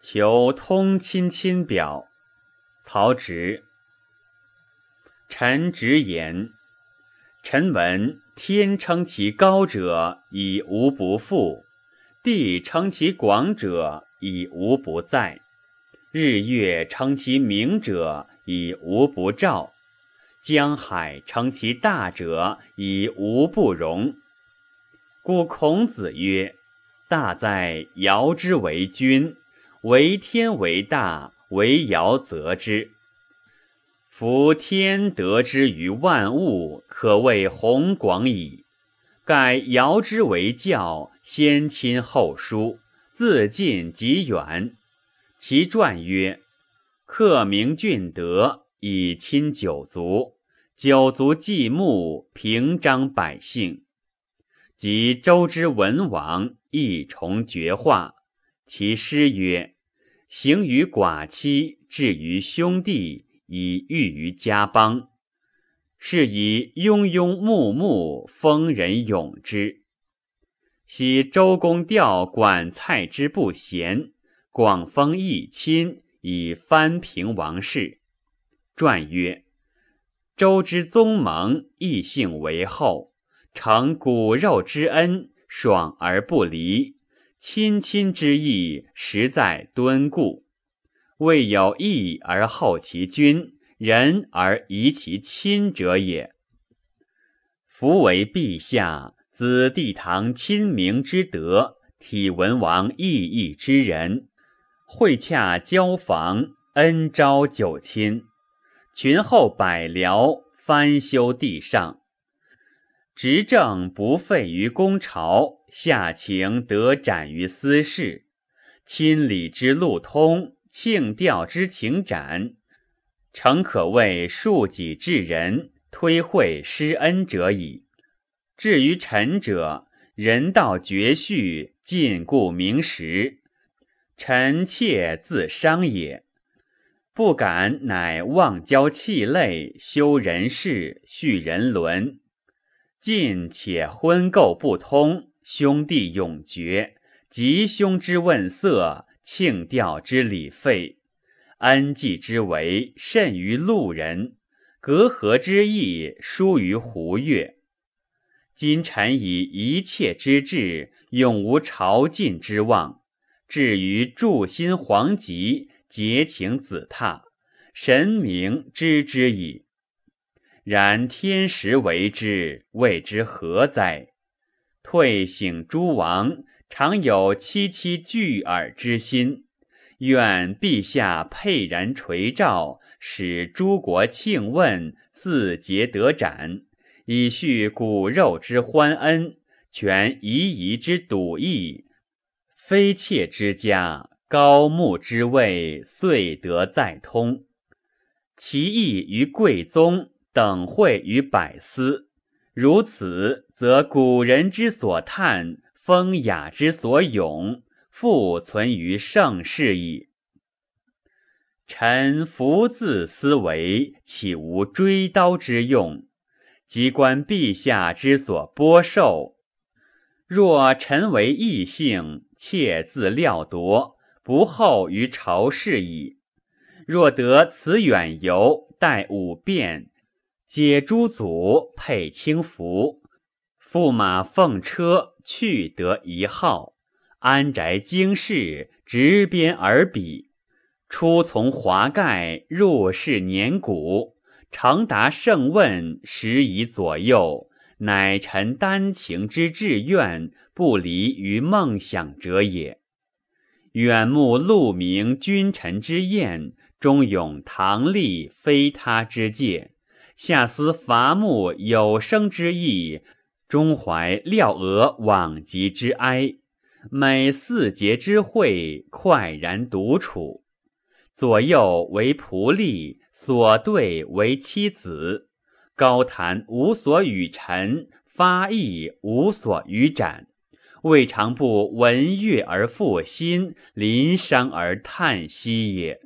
求通亲亲表。曹植。臣直言，臣闻天称其高者，以无不复；地称其广者，以无不在；日月称其明者，以无不照；江海称其大者，以无不容。故孔子曰：“大哉尧之为君。”为天为大，为尧则之。夫天得之于万物，可谓宏广矣。盖尧之为教，先亲后疏，自近及远。其传曰：“克明俊德，以亲九族。九族祭牧，平章百姓。”及周之文王，一重绝化。其诗曰：“行于寡妻，至于兄弟，以喻于家邦。是以庸庸穆穆，丰人咏之。”昔周公调管蔡之不贤，广封义亲，以藩平王室。传曰：“周之宗盟，异姓为后，承骨肉之恩，爽而不离。”亲亲之意，实在敦固。未有义而后其君，仁而疑其亲者也。夫为陛下，子帝堂亲明之德，体文王义义之人，会洽交房，恩昭九亲，群后百僚，翻修地上。执政不废于公朝，下情得展于私事，亲礼之路通，庆吊之情展，诚可谓恕己至人，推惠施恩者矣。至于臣者，人道绝序，禁锢明实，臣妾自伤也，不敢乃忘交弃类，修人事，续人伦。近且婚垢不通，兄弟永绝，吉凶之问色，庆吊之礼废，恩祭之为甚于路人，隔阂之意疏于胡越。今臣以一切之志，永无朝觐之望，至于祝新皇极，结情子榻，神明知之矣。然天时为之，谓之何哉？退省诸王，常有戚戚惧耳之心。愿陛下沛然垂照，使诸国庆问，四节得展，以叙骨肉之欢恩，全夷夷之笃义。妃妾之家，高木之位，遂得再通。其义于贵宗。等会于百司，如此，则古人之所叹，风雅之所咏，复存于盛世矣。臣服自思维，岂无追刀之用？即观陛下之所播受，若臣为异姓，妾自料夺，不厚于朝事矣。若得此远游，待五变。解诸祖，配轻服，驸马奉车，去得一号，安宅经世，执鞭而笔，出从华盖，入室年古，常达圣问，时以左右，乃臣丹情之志愿，不离于梦想者也。远目鹿鸣君臣之宴，忠勇唐立，非他之戒。下思伐木有生之意，中怀廖娥往极之哀。每四节之会，快然独处。左右为仆隶，所对为妻子。高谈无所与陈，发意无所与展。未尝不闻乐而复心，临伤而叹息也。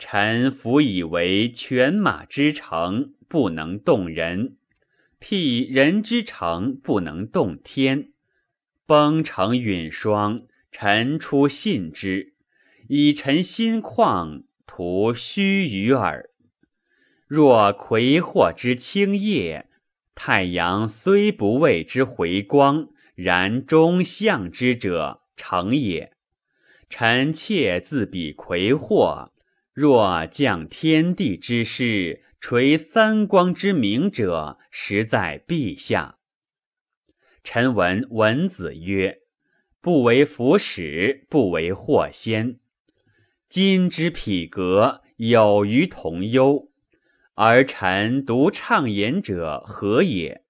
臣服以为犬马之城不能动人，辟人之城不能动天。崩城陨霜，臣初信之，以臣心旷，徒须臾耳。若葵祸之清夜，太阳虽不为之回光，然终向之者成也。臣妾自比葵祸，若降天地之师，垂三光之明者，实在陛下。臣闻文子曰：“不为福使，不为祸先。”今之匹格，有于同忧。而臣独畅言者何也？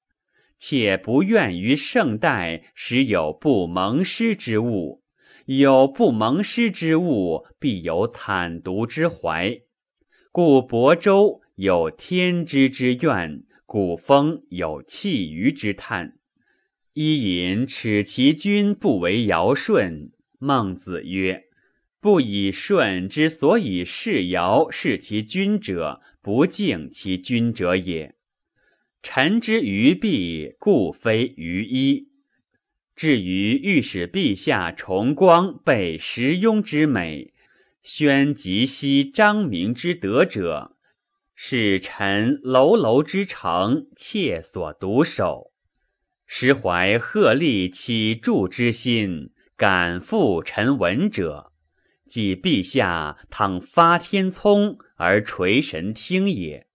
且不愿于圣代时有不蒙师之物，有不蒙师之物，必有惨毒之怀。故亳州有天之之怨，古风有弃鱼之叹。伊尹耻其君不为尧舜。孟子曰：“不以舜之所以事尧事其君者。”不敬其君者也。臣之于弊，故非于一。至于欲使陛下崇光备时庸之美，宣及息张明之德者，是臣楼楼之诚，切所独守。实怀鹤立起助之心，敢复臣闻者。即陛下倘发天聪而垂神听也。